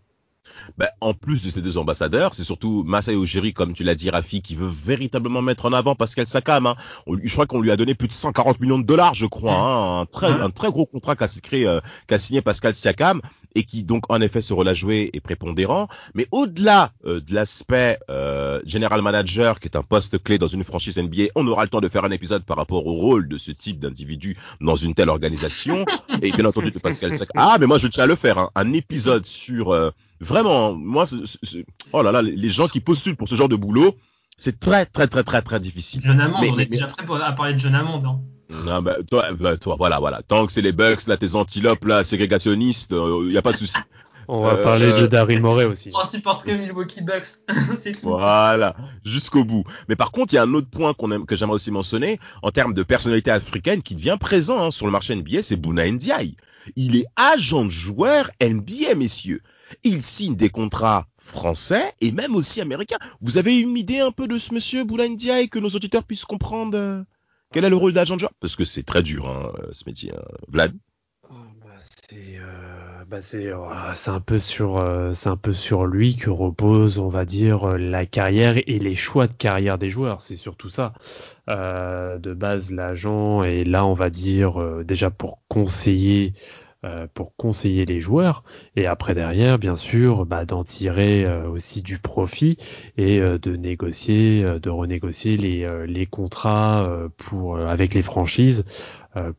Speaker 1: Ben, en plus de ces deux ambassadeurs, c'est surtout Masai Ujiri, comme tu l'as dit, Rafi, qui veut véritablement mettre en avant Pascal Sakam. Hein. je crois qu'on lui a donné plus de 140 millions de dollars, je crois, hein, un très un très gros contrat qu'a euh, qu'a signé Pascal Siakam et qui donc en effet ce rôle à jouer est prépondérant. Mais au-delà euh, de l'aspect euh, general manager, qui est un poste clé dans une franchise NBA, on aura le temps de faire un épisode par rapport au rôle de ce type d'individu dans une telle organisation. et bien entendu de Pascal Siakam. <laughs> Ah, mais moi je tiens à le faire, hein, un épisode sur euh, vraiment, moi, oh là là, les gens qui postulent pour ce genre de boulot, c'est très très très très très difficile.
Speaker 4: John Hammond, on est déjà prêt à parler de John Hammond. Hein.
Speaker 1: Non, bah, toi, bah, toi, voilà, voilà. Tant que c'est les Bucks, là, tes antilopes, là, ségrégationnistes, il euh, y a pas de souci. <laughs>
Speaker 3: On va parler de euh, Daryl Morey aussi. <laughs>
Speaker 4: On supporte que Milwaukee Bucks, <laughs> c'est tout.
Speaker 1: Voilà, jusqu'au bout. Mais par contre, il y a un autre point qu'on aime, que j'aimerais aussi mentionner en termes de personnalité africaine qui devient présent hein, sur le marché NBA, c'est Bouna Ndiaye. Il est agent de joueur NBA, messieurs. Il signe des contrats français et même aussi américains. Vous avez une idée un peu de ce monsieur Bouna Ndiaye que nos auditeurs puissent comprendre euh quel est le rôle d'agent de joueur Parce que c'est très dur, hein, ce métier. Hein. Vlad?
Speaker 3: Oh, bah, euh, bah, oh, c'est un peu sur euh, c'est un peu sur lui que repose on va dire la carrière et les choix de carrière des joueurs c'est surtout ça de base l'agent est là on va dire déjà pour conseiller euh, pour conseiller les joueurs et après derrière bien sûr bah, d'en tirer euh, aussi du profit et euh, de négocier de renégocier les, contrats pour avec les franchises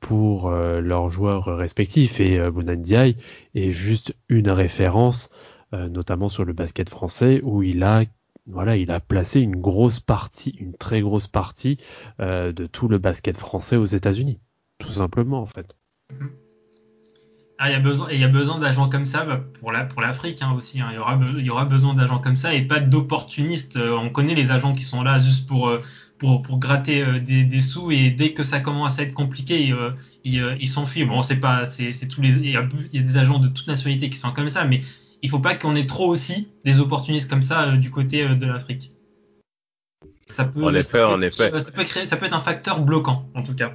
Speaker 3: pour leurs joueurs respectifs et Bonandiaï est juste une référence notamment sur le basket français où il a voilà, il a placé une grosse partie, une très grosse partie de tout le basket français aux États-Unis, tout simplement en fait. Mm-hmm.
Speaker 4: Ah, il y a besoin, il y a besoin d'agents comme ça bah, pour la, pour l'Afrique hein, aussi. Hein. Il y aura, il y aura besoin d'agents comme ça et pas d'opportunistes. Euh, on connaît les agents qui sont là juste pour, euh, pour, pour gratter euh, des, des, sous et dès que ça commence à être compliqué, ils, ils s'enfuient. Bon, c'est pas, c'est, c'est tous les, il y, a, il y, a, des agents de toute nationalité qui sont comme ça, mais il faut pas qu'on ait trop aussi des opportunistes comme ça du côté de l'Afrique.
Speaker 1: Ça peut, en effet, en effet.
Speaker 4: Ça peut, créer, ça peut être un facteur bloquant, en tout cas.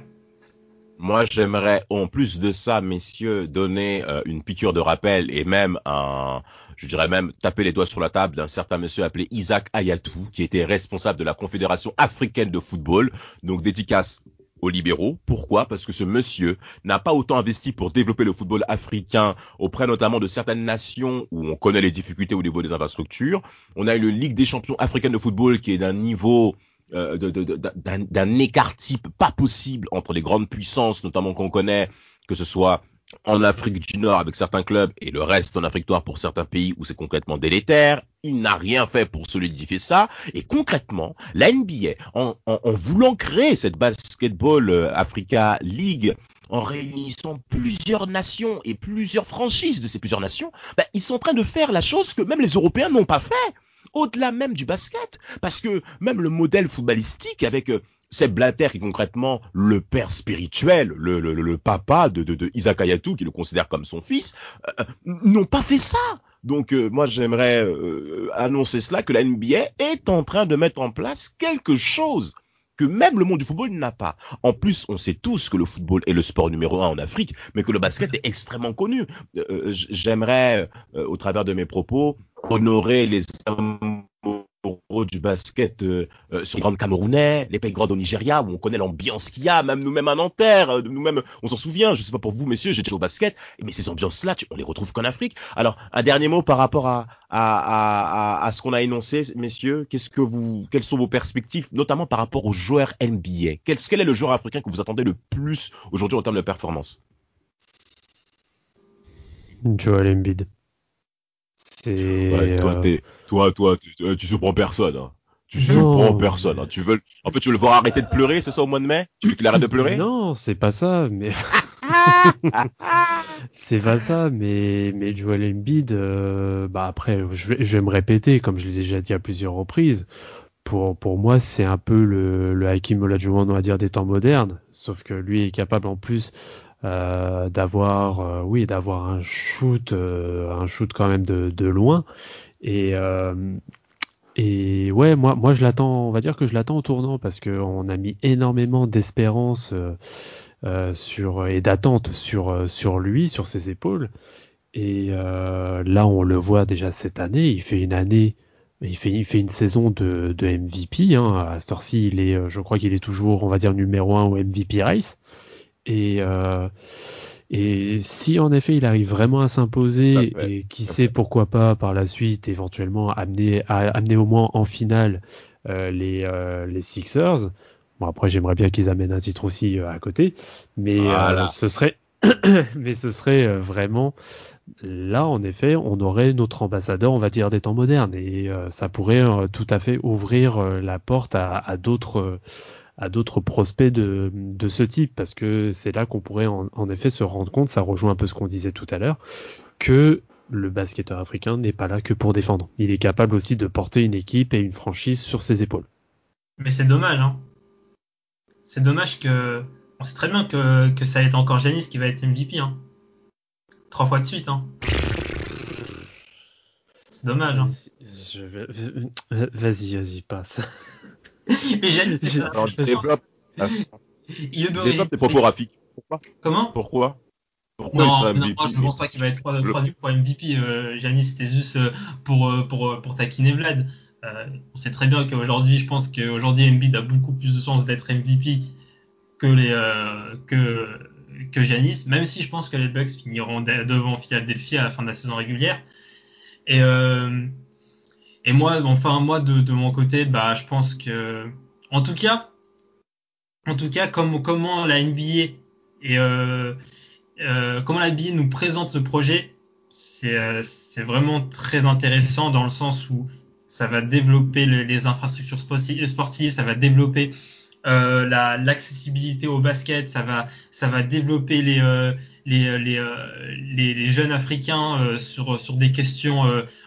Speaker 1: Moi, j'aimerais, en plus de ça, messieurs, donner euh, une piqûre de rappel et même un, je dirais même taper les doigts sur la table d'un certain monsieur appelé Isaac Ayatou, qui était responsable de la Confédération africaine de football, donc dédicace aux libéraux. Pourquoi? Parce que ce monsieur n'a pas autant investi pour développer le football africain auprès notamment de certaines nations où on connaît les difficultés au niveau des infrastructures. On a une Ligue des champions africaine de football qui est d'un niveau euh, d'un écart type pas possible entre les grandes puissances, notamment qu'on connaît, que ce soit en Afrique du Nord avec certains clubs et le reste en Afrique noire pour certains pays où c'est concrètement délétère. Il n'a rien fait pour solidifier ça. Et concrètement, la NBA, en voulant créer cette Basketball euh, Africa League, en réunissant plusieurs nations et plusieurs franchises de ces plusieurs nations, bah, ils sont en train de faire la chose que même les Européens n'ont pas fait au-delà même du basket, parce que même le modèle footballistique avec euh, Seb Blatter qui est concrètement le père spirituel, le, papa de, Isaac Ayatou, qui le considère comme son fils, euh, n'ont pas fait ça. Donc euh, moi j'aimerais euh, annoncer cela, que la NBA est en train de mettre en place quelque chose que même le monde du football n'a pas. En plus, on sait tous que le football est le sport numéro un en Afrique, mais que le basket est extrêmement connu. Euh, J'aimerais, euh, au travers de mes propos, honorer les du basket euh, euh, sur les grandes Camerounais, les pays grands au Nigeria, où on connaît l'ambiance qu'il y a, même nous-mêmes à Nanterre, euh, nous-mêmes, on s'en souvient, je sais pas pour vous, messieurs, j'ai déjà au basket, mais ces ambiances-là, on les retrouve qu'en Afrique. Alors, un dernier mot par rapport à ce qu'on a énoncé, messieurs, qu'est-ce que vous, quelles sont vos perspectives, notamment par rapport aux joueurs NBA quel, quel est le joueur africain que vous attendez le plus aujourd'hui en termes de performance?
Speaker 3: Joel Embiid.
Speaker 1: Ouais, toi, toi, toi, tu, euh, tu surprends personne. Hein. Tu surprends personne. Hein. Tu veux, en fait, tu veux le voir arrêter de pleurer, c'est ça au mois de mai? Tu veux qu'il arrête de pleurer?
Speaker 3: Non, c'est pas ça, mais <laughs> c'est pas ça, mais mais Joel Embiid, euh, bah après, je vais, je vais me répéter, comme je l'ai déjà dit à plusieurs reprises. Pour, pour moi, c'est un peu le, le Hakim Olajuwon, on va dire, des temps modernes. Sauf que lui est capable en plus euh, d'avoir, euh, oui, d'avoir un shoot, euh, un shoot quand même de, loin. Et, et ouais, moi, moi je l'attends, on va dire que je l'attends au tournant parce qu'on a mis énormément d'espérance sur et d'attente sur, sur lui, sur ses épaules. Et là, on le voit déjà cette année. Il fait une année, il fait, il fait une saison de, de MVP. Hein. À cette heure-ci, il est, je crois qu'il est toujours, on va dire, numéro un au MVP race. Et, euh, et si en effet il arrive vraiment à s'imposer et qui sait pourquoi pas par la suite éventuellement amener, à, amener au moins en finale euh, les, euh, les Sixers. Bon après j'aimerais bien qu'ils amènent un titre aussi à côté, mais
Speaker 1: Voilà.
Speaker 3: ce serait <coughs> mais ce serait vraiment là en effet on aurait notre ambassadeur on va dire des temps modernes et ça pourrait tout à fait ouvrir la porte à, à d'autres à d'autres prospects de, de ce type, parce que c'est là qu'on pourrait en, en, effet se rendre compte, ça rejoint un peu ce qu'on disait tout à l'heure, que le basketteur africain n'est pas là que pour défendre. Il est capable aussi de porter une équipe et une franchise sur ses épaules.
Speaker 2: Mais c'est dommage, hein. C'est dommage que. On sait très bien que, que ça va être encore Janis qui va être MVP, hein. Trois fois de suite, hein. C'est dommage, hein.
Speaker 3: Vais... Vas-y, vas-y, passe. <laughs>
Speaker 2: Mais Janis, c'est pas...
Speaker 1: Alors, je développe,
Speaker 2: Il
Speaker 1: je développe tes propos Rafik. Pourquoi
Speaker 2: Comment?
Speaker 1: Pourquoi? Pourquoi il
Speaker 2: non, non, moi, je ne pense pas qu'il va être 3 troisième pour MVP. Euh, Giannis, c'était juste euh, pour, euh, pour, pour taquiner Vlad. Euh, on sait très bien qu'aujourd'hui, je pense qu'aujourd'hui, Embiid a beaucoup plus de chances d'être MVP que, les, euh, que, que Giannis, même si je pense que les Bucks finiront de- devant Philadelphie à la fin de la saison régulière. Et, euh, et moi, enfin, moi, de, mon côté, bah, je pense que, en tout cas, en tout cas, comme, comment la NBA et euh, euh, comment la NBA nous présente ce projet, c'est euh, vraiment très intéressant dans le sens où ça va développer le- les infrastructures sporti- sportives, ça va développer euh, la- l'accessibilité au basket, ça va ça va développer les euh, les, les, euh, les les jeunes africains euh, sur sur des questions.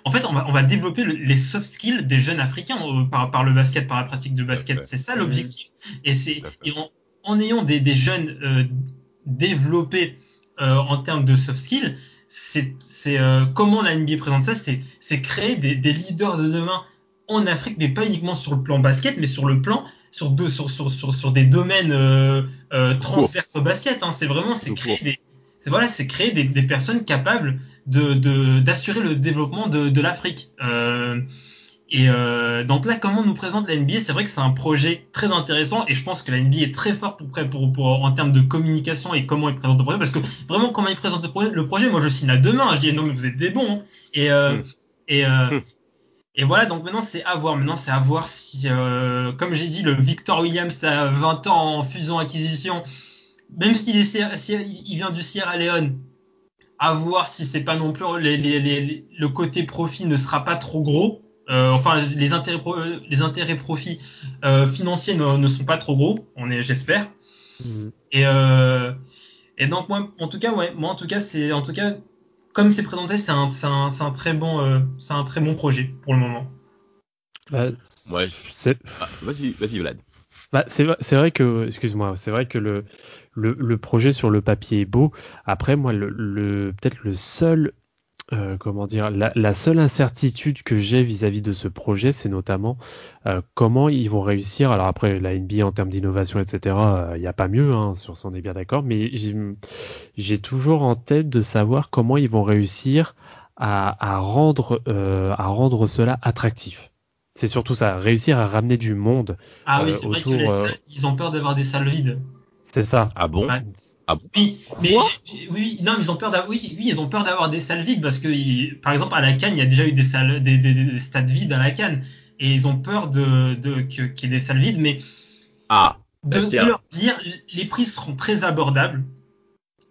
Speaker 2: En fait, on va on va développer le- les soft skills des jeunes africains par par le basket, par la pratique du basket. C'est ça l'objectif. Et c'est en, en ayant des, des jeunes développés en termes de soft skills, c'est comment la NBA présente ça, c'est c'est créer des, des leaders de demain en Afrique, mais pas uniquement sur le plan basket, mais sur le plan sur deux sur sur sur, sur des domaines euh, euh, transverses au basket. Hein. C'est vraiment c'est créer des c'est voilà, c'est créer des, des personnes capables de d'assurer le développement de, de l'Afrique. Euh, et euh, donc là, comment nous présente la NBA, c'est vrai que c'est un projet très intéressant et je pense que la NBA est très forte pour, pour, pour, en termes de communication et comment ils présentent le projet. Parce que vraiment, comment ils présentent le projet, le projet moi je signe à demain. Je dis non, mais vous êtes des bons. hein. Et, euh,
Speaker 1: Mm.
Speaker 2: et,
Speaker 1: Mm.
Speaker 2: Et voilà, donc maintenant c'est à voir. Maintenant c'est à voir si, euh, comme j'ai dit, le Victor Williams a 20 ans en fusion-acquisition, même s'il il vient du Sierra Leone, à voir si c'est pas non plus les, les, les- les- le côté profit ne sera pas trop gros. Euh, enfin, les intérêts, pro- les intérêts profits euh, financiers ne, ne sont pas trop gros. On est, j'espère. Et, euh, et donc moi, en tout cas, ouais, moi en tout cas, c'est en tout cas, comme c'est présenté, c'est un, c'est un, c'est un très bon, euh, c'est un très bon projet pour le moment.
Speaker 3: Bah,
Speaker 1: Ouais. Ah, vas-y, vas-y, Vlad.
Speaker 3: Bah, c'est vrai- c'est vrai que, excuse-moi, c'est vrai que le, le, le projet sur le papier est beau. Après, moi, le, le peut-être le seul, euh, comment dire, la, la seule incertitude que j'ai vis-à-vis de ce projet, c'est notamment euh, comment ils vont réussir. Alors après, la NBA en termes d'innovation, etc., il n'y a pas mieux, hein, sur ça on est bien d'accord. Mais j'ai- j'ai toujours en tête de savoir comment ils vont réussir à, à rendre, euh, à rendre cela attractif. C'est surtout ça, réussir à ramener du monde
Speaker 2: Ah oui,
Speaker 3: Euh,
Speaker 2: c'est vrai que
Speaker 3: autour,
Speaker 2: les
Speaker 3: euh,
Speaker 2: salles, ils ont peur d'avoir des salles vides.
Speaker 3: C'est ça.
Speaker 1: Ah bon?
Speaker 2: Ouais.
Speaker 1: Ah bon
Speaker 2: Oui, mais oui, non, ils ont peur d'avoir, oui, oui, ils ont peur d'avoir des salles vides parce que, ils- par exemple, à la Cannes, il y a déjà eu des salles, des, des, des stades vides à la Cannes, et ils ont peur de, qu'il y ait des salles vides, mais
Speaker 1: Ah,
Speaker 2: de,
Speaker 1: Bah,
Speaker 2: de leur dire les prix seront très abordables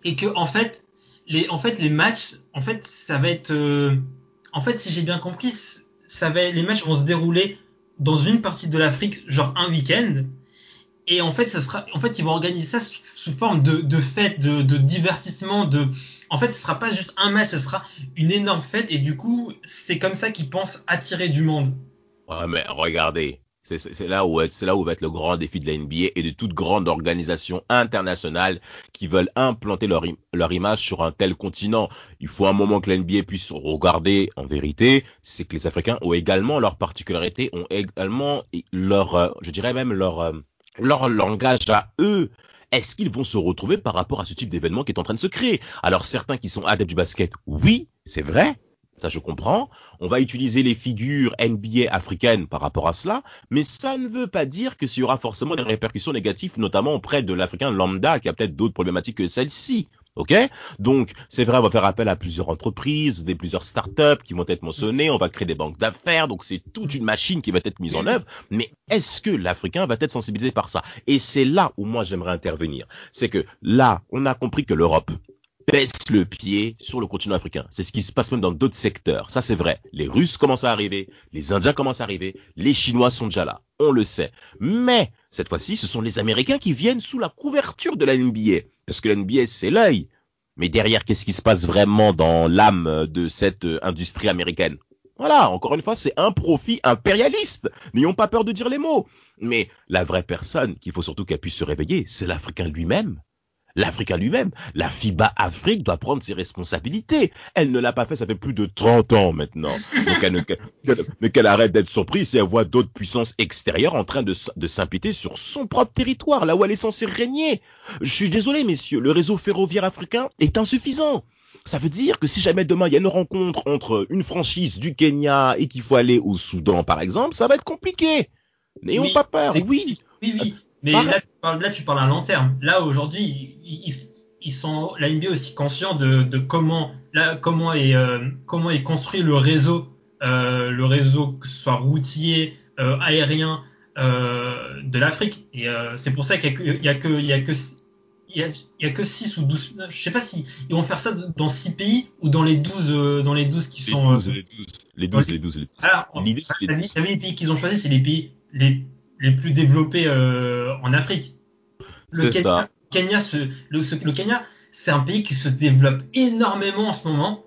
Speaker 2: et que en fait les en fait les matchs en fait ça va être euh, en fait si j'ai bien compris ça va les matchs vont se dérouler dans une partie de l'Afrique genre un week-end et en fait ça sera en fait ils vont organiser ça sous, forme de, de fête de, de divertissement de en fait ce sera pas juste un match ce sera une énorme fête et du coup c'est comme ça qu'ils pensent attirer du monde
Speaker 1: Ouais, mais regardez, c'est là où là où va être le grand défi de la NBA et de toute grande organisation internationale qui veulent implanter leur, leur image sur un tel continent. Il faut un moment que la NBA puisse regarder en vérité, c'est que les Africains ont également leurs particularités, ont également leur, je dirais même leur, euh, leur langage à eux. est-ce qu'ils vont se retrouver par rapport à ce type d'événement qui est en train de se créer? Alors certains qui sont adeptes du basket, oui, c'est vrai, ça je comprends. On va utiliser les figures NBA africaines par rapport à cela, mais ça ne veut pas dire que s'il y aura forcément des répercussions négatives, notamment auprès de l'Africain lambda qui a peut-être d'autres problématiques que celle-ci. OK? Donc, c'est vrai, on va faire appel à plusieurs entreprises, des plusieurs startups qui vont être mentionnées, on va créer des banques d'affaires, donc c'est toute une machine qui va être mise en œuvre, mais est-ce que l'Africain va être sensibilisé par ça? Et c'est là où moi j'aimerais intervenir. C'est que là, on a compris que l'Europe, baisse le pied sur le continent africain. C'est ce qui se passe même dans d'autres secteurs. Ça, c'est vrai. Les Russes commencent à arriver, les Indiens commencent à arriver, les Chinois sont déjà là. On le sait. Mais, cette fois-ci, ce sont les Américains qui viennent sous la couverture de la NBA. Parce que la NBA, c'est l'œil. Mais derrière, qu'est-ce qui se passe vraiment dans l'âme de cette euh, industrie américaine? Voilà, encore une fois, c'est un profit impérialiste. N'ayons pas peur de dire les mots. Mais la vraie personne qu'il faut surtout qu'elle puisse se réveiller, c'est l'Africain lui-même l'Africain lui-même. La FIBA Afrique doit prendre ses responsabilités. Elle ne l'a pas fait, ça fait plus de 30 ans maintenant. Donc elle ne, qu'elle arrête d'être surprise si elle voit d'autres puissances extérieures en train de, de s'impliquer sur son propre territoire, là où elle est censée régner. Je suis désolé, messieurs, le réseau ferroviaire africain est insuffisant. Ça veut dire que si jamais demain il y a une rencontre entre une franchise du Kenya et qu'il faut aller au Soudan, par exemple, ça va être compliqué. N'ayons pas peur.
Speaker 2: Oui, oui, oui. Mais là tu, parles, là, tu parles à long terme. Là, aujourd'hui, ils, sont, la NBA aussi conscient de, de comment, là, comment, est, euh, comment est construit le réseau, euh, le réseau, que ce soit routier, euh, aérien, euh, de l'Afrique. Et euh, c'est pour ça qu'il y a que, il y a que, il y a, il y a que 6 ou 12, je sais pas si ils vont faire ça dans 6 pays ou dans les 12, dans les 12 qui
Speaker 1: les
Speaker 2: sont.
Speaker 1: 12, les 12, les 12, les 12, les 12.
Speaker 2: Alors,
Speaker 1: L'idée, c'est les 12.
Speaker 2: les pays qu'ils ont choisis, c'est les pays, les, les plus développés euh, en Afrique. Le Kenya,
Speaker 1: ça.
Speaker 2: Kenya se- le, ce- le Kenya, c'est un pays qui se développe énormément en ce moment,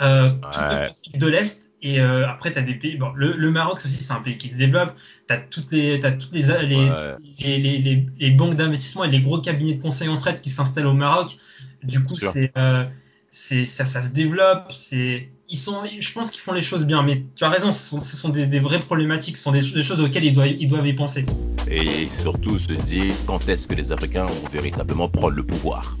Speaker 2: euh, tout
Speaker 1: Ouais.
Speaker 2: Afrique de l'Est. Et euh, après, tu as des pays. Bon, le, le Maroc aussi, c'est un pays qui se développe. Tu as toutes les, t'as toutes les, les,
Speaker 1: Ouais.
Speaker 2: les, les, les- les banques d'investissement et les gros cabinets de conseil en retraite qui s'installent au Maroc. Du coup, c'est euh, c'est ça, ça se développe. C'est ils sont, je pense qu'ils font les choses bien. Mais tu as raison, ce sont, des, vraies problématiques, ce sont des, des choses auxquelles ils doivent, ils doivent y penser.
Speaker 1: Et surtout se dire quand est-ce que les Africains vont véritablement prendre le pouvoir?